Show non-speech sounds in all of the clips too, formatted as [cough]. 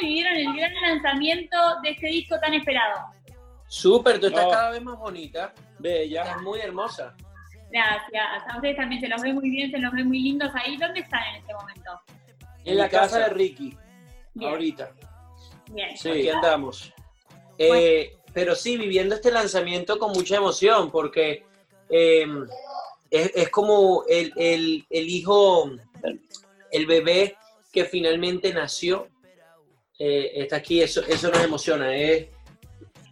vivieron el gran lanzamiento de este disco tan esperado? Súper, tú estás Oh. cada vez más bonita. Bella. Estás muy hermosa. Gracias. A ustedes también se los ve muy bien, se los ve muy lindos ahí. ¿Dónde están en este momento? En la casa de Ricky, Bien. ahorita. Bien. Sí. Aquí andamos. Eh, pero sí, viviendo este lanzamiento con mucha emoción, porque eh, es, es como el, el- el hijo, el bebé que finalmente nació, eh, está aquí, eso, eso nos emociona. Es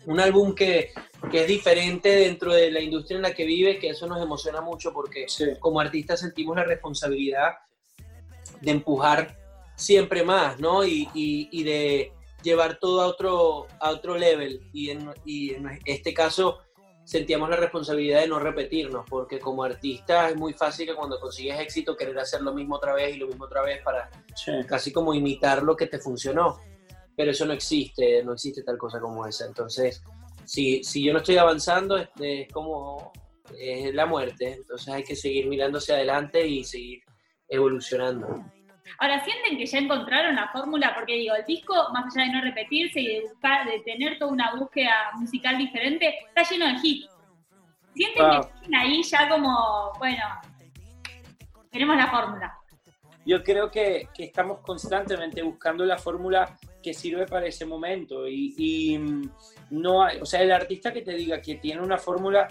un álbum que, que es diferente dentro de la industria en la que vive, que eso nos emociona mucho porque Sí. como artistas sentimos la responsabilidad de empujar siempre más, ¿no? Y, y- y de llevar todo a otro, a otro level. Y en, y en este caso sentíamos la responsabilidad de no repetirnos, porque como artista es muy fácil que cuando consigues éxito querer hacer lo mismo otra vez y lo mismo otra vez para Sí. casi como imitar lo que te funcionó. Pero eso no existe, no existe tal cosa como esa. Entonces, si, si yo no estoy avanzando, es, es como es la muerte. Entonces hay que seguir mirando hacia adelante y seguir evolucionando. Ahora, ¿sienten que ya encontraron la fórmula? Porque digo, el disco, más allá de no repetirse y de buscar, de tener toda una búsqueda musical diferente, está lleno de hits. ¿Sienten Ah. que tienen ahí ya como, bueno, tenemos la fórmula? Yo creo que, que estamos constantemente buscando la fórmula sirve para ese momento y, y, mm, no hay, o sea, el artista que te diga que tiene una fórmula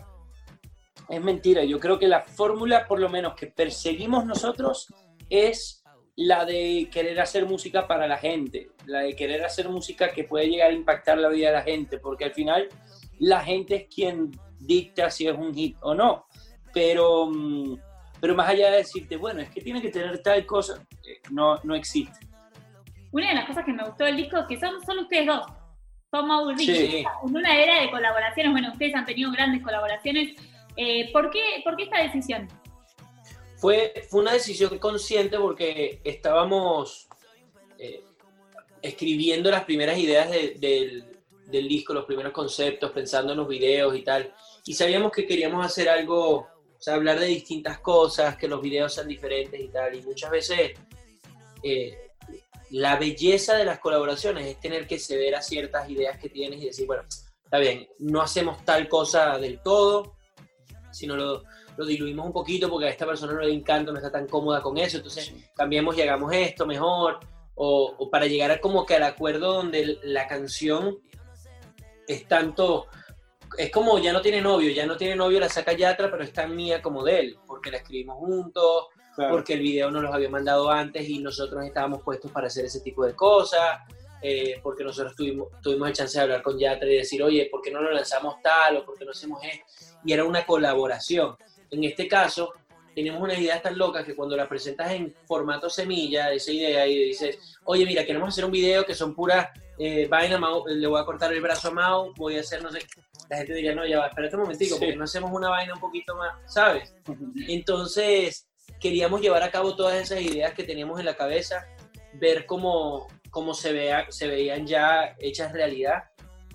es mentira. Yo creo que la fórmula, por lo menos que perseguimos nosotros, es la de querer hacer música para la gente, la de querer hacer música que puede llegar a impactar la vida de la gente, porque al final la gente es quien dicta si es un hit o no. Pero, mm, pero más allá de decirte, bueno, es que tiene que tener tal cosa, eh, no, no existe. Una de las cosas que me gustó del disco es que son, son ustedes dos. Son Mau y Ricky. Sí. En una era de colaboraciones, bueno, ustedes han tenido grandes colaboraciones. Eh, ¿por, qué, ¿Por qué esta decisión? Fue, fue una decisión consciente porque estábamos eh, escribiendo las primeras ideas de- del, del disco, los primeros conceptos, pensando en los videos y tal. Y sabíamos que queríamos hacer algo, o sea, hablar de distintas cosas, que los videos sean diferentes y tal. Y muchas veces eh, la belleza de las colaboraciones es tener que ceder a ciertas ideas que tienes y decir, bueno, está bien, no hacemos tal cosa del todo, sino lo, lo diluimos un poquito porque a esta persona no le encanta, no está tan cómoda con eso, entonces cambiemos y hagamos esto mejor, o, o para llegar a como que al acuerdo donde la canción es tanto, es como ya no tiene novio, ya no tiene novio, la saca Yatra, pero es tan mía como de él, porque la escribimos juntos, porque el video nos los había mandado antes y nosotros estábamos puestos para hacer ese tipo de cosas, eh, porque nosotros tuvimos, tuvimos el chance de hablar con Yatra y decir, oye, ¿por qué no lo lanzamos tal o por qué no hacemos esto? Y era una colaboración. En este caso, tenemos unas ideas tan locas que cuando las presentas en formato semilla, esa idea, y dices, oye, mira, queremos hacer un video que son puras eh, vaina, Mau, le voy a cortar el brazo a Mau, voy a hacer, no sé, la gente diría, no, ya va, espérate un momentico, Sí. porque no hacemos una vaina un poquito más, ¿sabes? Entonces, queríamos llevar a cabo todas esas ideas que teníamos en la cabeza, ver cómo, cómo se, vea, se veían ya hechas realidad.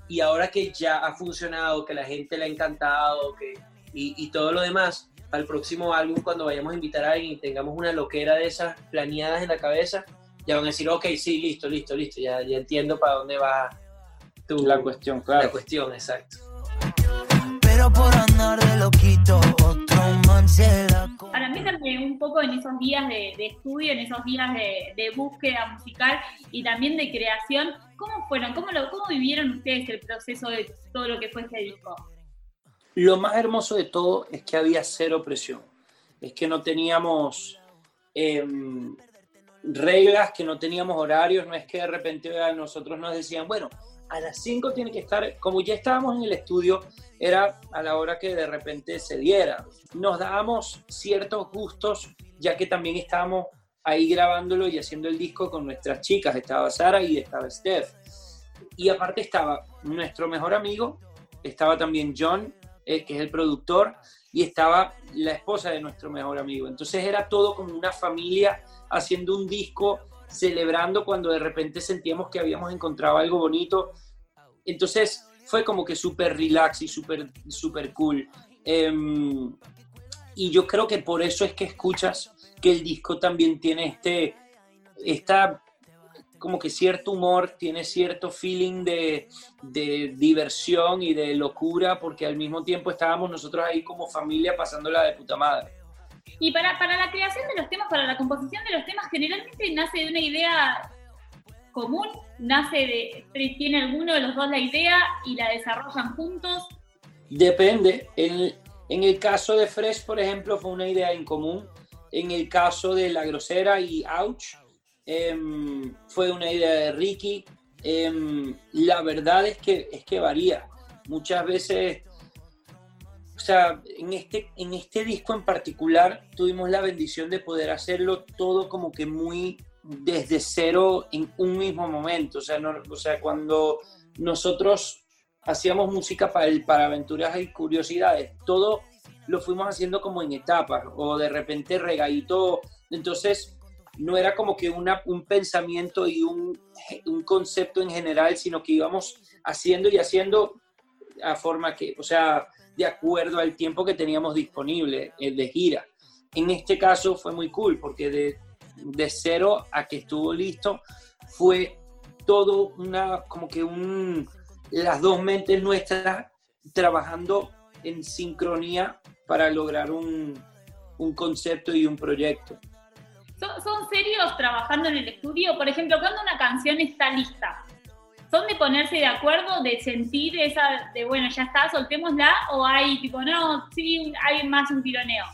Y ahora que ya ha funcionado, que la gente le ha encantado que, y, y todo lo demás, al próximo álbum, cuando vayamos a invitar a alguien y tengamos una loquera de esas planeadas en la cabeza, ya van a decir, ok, sí, listo, listo, listo, ya, ya entiendo para dónde va tu, La cuestión, la claro. cuestión, exacto. Pero por andar de loquito, otro man se la co- Ahora, métanme un poco en esos días de, de estudio, en esos días de, de búsqueda musical y también de creación. ¿Cómo fueron? ¿Cómo, lo, ¿Cómo vivieron ustedes el proceso de todo lo que fue este disco? Lo más hermoso de todo es que había cero presión. Es que no teníamos em, reglas, que no teníamos horarios. No es que de repente a nosotros nos decían, bueno, a las 5 tiene que estar, como ya estábamos en el estudio, era a la hora que de repente se diera. Nos dábamos ciertos gustos, ya que también estábamos ahí grabándolo y haciendo el disco con nuestras chicas. Estaba Sara y estaba Steph. Y aparte estaba nuestro mejor amigo, estaba también John, eh, que es el productor, y estaba la esposa de nuestro mejor amigo. Entonces era todo como una familia haciendo un disco, celebrando cuando de repente sentíamos que habíamos encontrado algo bonito. Entonces fue como que súper relax y súper super cool. Em, y yo creo que por eso es que escuchas que el disco también tiene este, esta como que cierto humor, tiene cierto feeling de, de, diversión y de locura, porque al mismo tiempo estábamos nosotros ahí como familia pasándola de puta madre. Y para, para la creación de los temas, para la composición de los temas, generalmente nace de una idea común, nace de, tiene alguno de los dos la idea y la desarrollan juntos. Depende. En, en el caso de Fresh, por ejemplo, fue una idea en común. En el caso de La Grosera y Ouch, Em, fue una idea de Ricky. Em, la verdad es que, es que varía. Muchas veces, o sea, en este, en este disco en particular tuvimos la bendición de poder hacerlo todo como que muy desde cero en un mismo momento. O sea, o sea cuando nosotros hacíamos música para, el, para aventuras y curiosidades, todo lo fuimos haciendo como en etapas o de repente regadito. Entonces, no era como que una, un pensamiento y un, un, concepto en general, sino que íbamos haciendo y haciendo a forma que, o sea, de acuerdo al tiempo que teníamos disponible eh, de gira. En este caso fue muy cool porque de, cero a que estuvo listo fue todo una, como que un, las dos mentes nuestras trabajando en sincronía para lograr un, un concepto y un proyecto. ¿Son, serios trabajando en el estudio? Por ejemplo, cuando una canción está lista, ¿son de ponerse de acuerdo, de sentir esa, de bueno, ya está, soltémosla? ¿O hay tipo, no, sí, hay más un tironeo?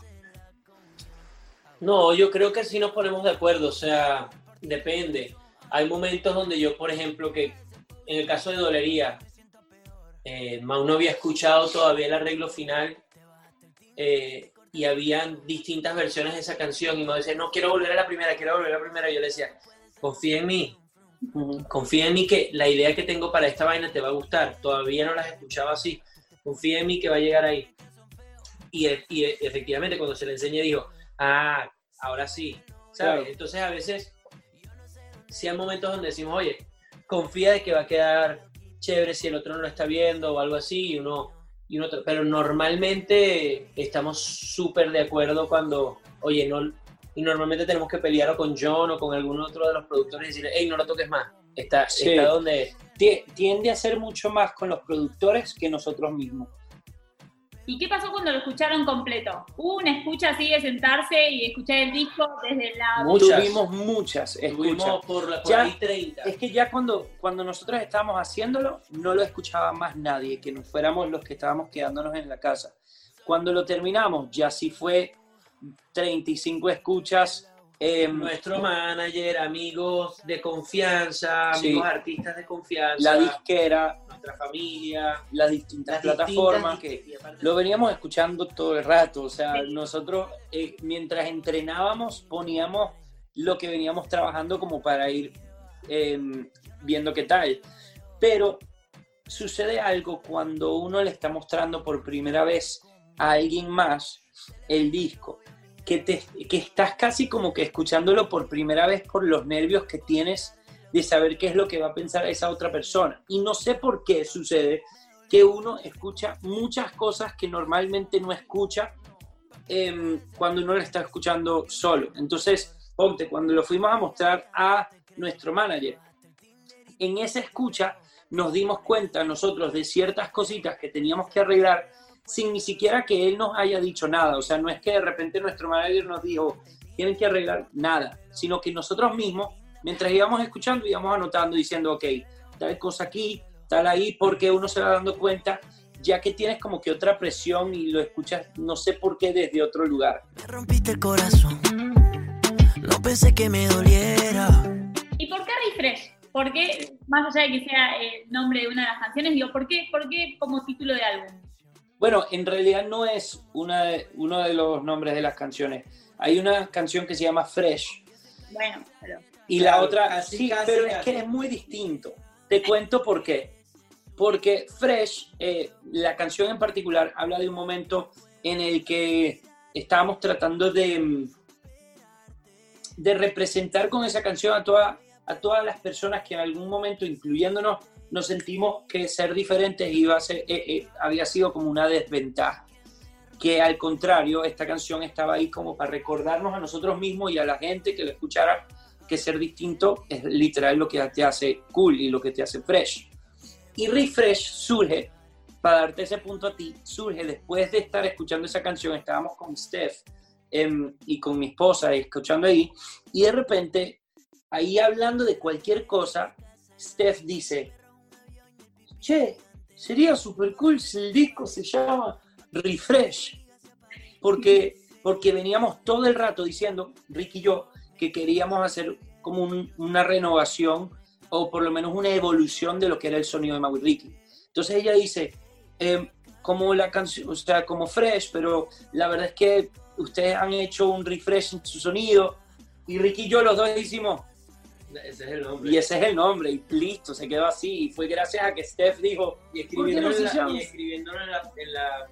No, yo creo que sí nos ponemos de acuerdo, o sea, depende. Hay momentos donde yo, por ejemplo, que en el caso de Dolería, eh, no había escuchado todavía el arreglo final eh, y habían distintas versiones de esa canción y me decía, no quiero volver a la primera, quiero volver a la primera. Y yo le decía, confía en mí, confía en mí que la idea que tengo para esta vaina te va a gustar. Todavía no las escuchaba así, confía en mí que va a llegar ahí. Y, y efectivamente cuando se le enseñé dijo, ah, ahora sí, ¿sabes? Entonces a veces, si hay momentos donde decimos, oye, confía de que va a quedar chévere si el otro no lo está viendo o algo así, y uno y pero normalmente estamos súper de acuerdo cuando, oye, no, y normalmente tenemos que pelear o con John o con algún otro de los productores y decirle, hey, no lo toques más, está, está donde... Tiende a ser mucho más con los productores que nosotros mismos. ¿Y qué pasó cuando lo escucharon completo? ¿Hubo una escucha así de sentarse y escuchar el disco desde la... Muchas. Tuvimos muchas escuchas. por, la, 30. Es que ya cuando, cuando nosotros estábamos haciéndolo, no lo escuchaba más nadie, que nos fuéramos los que estábamos quedándonos en la casa. Cuando lo terminamos, ya sí fue 35 escuchas Em, Nuestro manager, amigos de confianza, amigos artistas de confianza. La disquera. Nuestra familia. Las distintas plataformas que lo veníamos escuchando todo el rato. O sea, nosotros eh, mientras entrenábamos poníamos lo que veníamos trabajando como para ir em, viendo qué tal. Pero sucede algo cuando uno le está mostrando por primera vez a alguien más el disco que, te, que estás casi como que escuchándolo por primera vez por los nervios que tienes de saber qué es lo que va a pensar esa otra persona. Y no sé por qué sucede que uno escucha muchas cosas que normalmente no escucha em, cuando uno lo está escuchando solo. Entonces, ponte, cuando lo fuimos a mostrar a nuestro manager, en esa escucha nos dimos cuenta nosotros de ciertas cositas que teníamos que arreglar sin ni siquiera que él nos haya dicho nada. O sea, no es que de repente nuestro manager nos dijo, tienen que arreglar nada, sino que nosotros mismos, mientras íbamos escuchando, íbamos anotando, diciendo, ok, tal cosa aquí, tal ahí, porque uno se va dando cuenta, ya que tienes como que otra presión y lo escuchas, no sé por qué, desde otro lugar. Me rompiste el corazón, no pensé que me doliera. ¿Y por qué Refresh? ¿Por qué, más allá de que sea el nombre de una de las canciones, digo, ¿por qué, por qué como título de álbum? Bueno, en realidad no es una uno de los nombres de las canciones. Hay una canción que se llama Fresh. Bueno, pero... Y la otra, sí, pero es que es muy distinto. Te cuento por qué. Porque Fresh, eh, la canción en particular, habla de un momento en el que estábamos tratando de, de representar con esa canción a, toda, a todas las personas que en algún momento, incluyéndonos, nos sentimos que ser diferentes iba a ser, eh, eh, había sido como una desventaja. Que al contrario, esta canción estaba ahí como para recordarnos a nosotros mismos y a la gente que lo escuchara que ser distinto es literal lo que te hace cool y lo que te hace fresh. Y Refresh surge, para darte ese punto a ti, surge después de estar escuchando esa canción, estábamos con Steph em, y con mi esposa escuchando ahí, y de repente, ahí hablando de cualquier cosa, Steph dice, che, sería super cool si el disco se llama Refresh, porque, porque veníamos todo el rato diciendo, Ricky y yo, que queríamos hacer como un- una renovación o por lo menos una evolución de lo que era el sonido de Maui Ricky. Entonces ella dice, em, como la canción, o sea, como fresh, pero la verdad es que ustedes han hecho un refresh en su sonido y Ricky y yo los dos hicimos, Ese es el nombre. y ese es el nombre, y listo, se quedó así. Y fue gracias a que Steph dijo, Y ¿Por qué no escribiéndolo, se en la, y escribiéndolo en la, en la-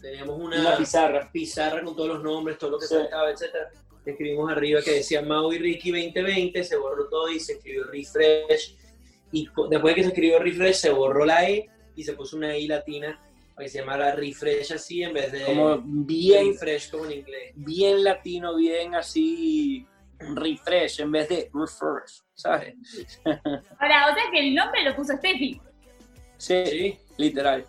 Teníamos una, una pizarra. pizarra con todos los nombres, todo lo que Sí. faltaba, etcétera. Escribimos arriba que decía Mau y Ricky 2020, se borró todo y se escribió refresh. Y después de que se escribió refresh, se borró la E y se puso una I latina para que se llamara refresh así en vez de Como bien, refresh como en inglés. bien latino, bien así, refresh en vez de refresh, ¿sabes? [laughs] Ahora, o sea que el nombre lo puso Steffi. Sí, Sí. literal.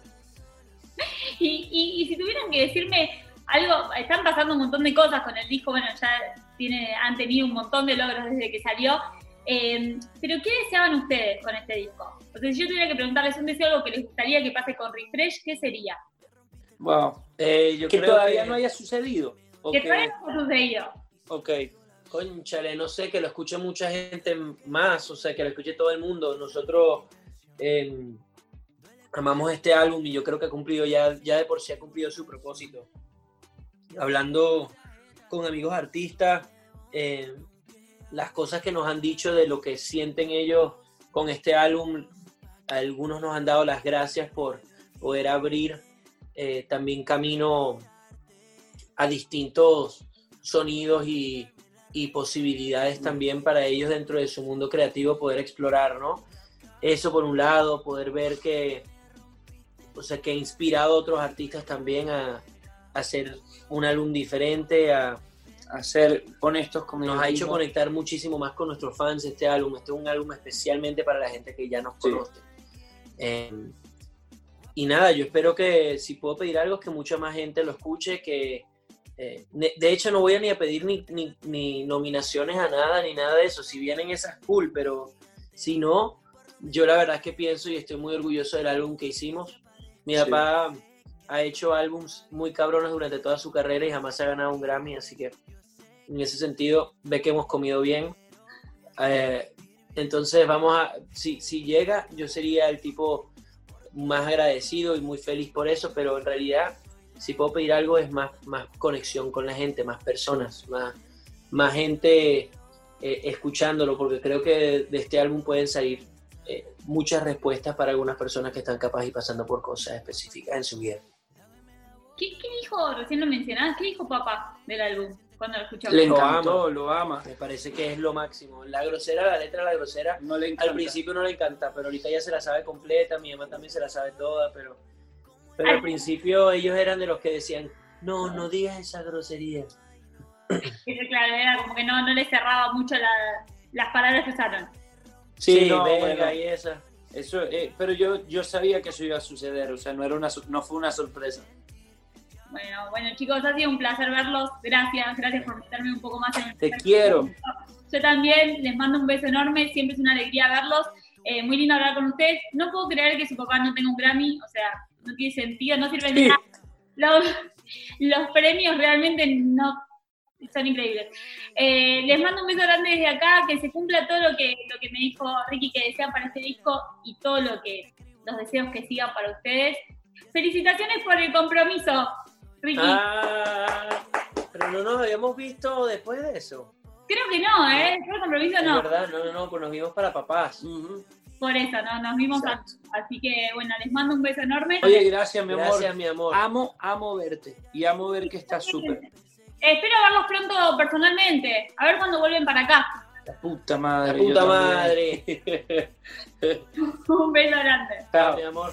Y, y- y si tuvieran que decirme algo, están pasando un montón de cosas con el disco, bueno, ya tiene, han tenido un montón de logros desde que salió. eh, pero ¿qué deseaban ustedes con este disco? O sea, si yo tuviera que preguntarles un deseo, algo que les gustaría que pase con Refresh, ¿qué sería? Wow. Eh, yo Que creo todavía que- no haya sucedido. Que todavía no ha sucedido. ok. Conchale, no sé, que lo escuche mucha gente más, o sea, que lo escuche todo el mundo. Nosotros eh, amamos este álbum y yo creo que ha cumplido ya, ya de por sí ha cumplido su propósito. Hablando con amigos artistas, eh, las cosas que nos han dicho de lo que sienten ellos con este álbum, algunos nos han dado las gracias por poder abrir eh, también camino a distintos sonidos y, y posibilidades también para ellos dentro de su mundo creativo poder explorar, ¿no? Eso por un lado, poder ver que, o sea, que ha inspirado a otros artistas también a, a hacer un álbum diferente, a, A ser honestos con nos ha hecho conectar muchísimo más con nuestros fans este álbum. Este es un álbum especialmente para la gente que ya nos Sí. conoce. Eh, y nada, yo espero que si puedo pedir algo, que mucha más gente lo escuche, que eh, de hecho no voy a ni a pedir ni, ni- ni nominaciones a nada, ni nada de eso. Si vienen esas, cool, pero si no, yo la verdad es que pienso y estoy muy orgulloso del álbum que hicimos. Mi Sí. papá ha hecho álbums muy cabrones durante toda su carrera y jamás ha ganado un Grammy, así que en ese sentido ve que hemos comido bien. Eh, entonces vamos a, si, si llega, yo sería el tipo más agradecido y muy feliz por eso, pero en realidad si puedo pedir algo es más, más conexión con la gente, más personas, más, más gente eh, escuchándolo, porque creo que de este álbum pueden salir eh, muchas respuestas para algunas personas que están capaz y pasando por cosas específicas en su vida. ¿Qué, qué dijo, recién lo mencionabas, qué dijo papá del álbum cuando lo escuchamos? Le Lo encantó, lo ama. Me parece que es lo máximo. La grosera, la letra, la grosera, No le encanta. Al principio no le encanta, pero ahorita ya se la sabe completa, mi mamá también se la sabe toda, pero, pero al principio ellos eran de los que decían, no, no digas esa grosería. Que, Claro, era como que no, no le cerraba mucho la- las palabras que usaron. Sí, no, verga bueno. y esa. Eso, eh, pero yo, yo sabía que eso iba a suceder, o sea, no, era una, no fue una sorpresa. Bueno, bueno chicos, ha sido un placer verlos. Gracias, gracias por meterme un poco más en el Te quiero. Yo también les mando un beso enorme, siempre es una alegría verlos. Eh, muy lindo hablar con ustedes. No puedo creer que su papá no tenga un Grammy, o sea, no tiene sentido, no sirve de Sí. nada. Los, los premios realmente no son increíbles. Eh, les mando un beso grande desde acá, que se cumpla todo lo que, lo que me dijo Ricky que desean para este disco y todo lo que los deseos que sigan para ustedes. Felicitaciones por el compromiso, Ricky. Ah, pero no nos habíamos visto después de eso. Creo que no, ¿eh? Después del compromiso Es no. verdad, no, no, no, pues nos vimos para papás. Ujú. Por eso, ¿no? Nos vimos antes. Así que, bueno, les mando un beso enorme. Oye, gracias, mi amor. Gracias, mi amor. Amo, amo verte. Y amo ver que estás súper. Espero verlos pronto personalmente. A ver cuándo vuelven para acá. La puta La madre. yo puta madre. Un beso grande. Chao. mi amor.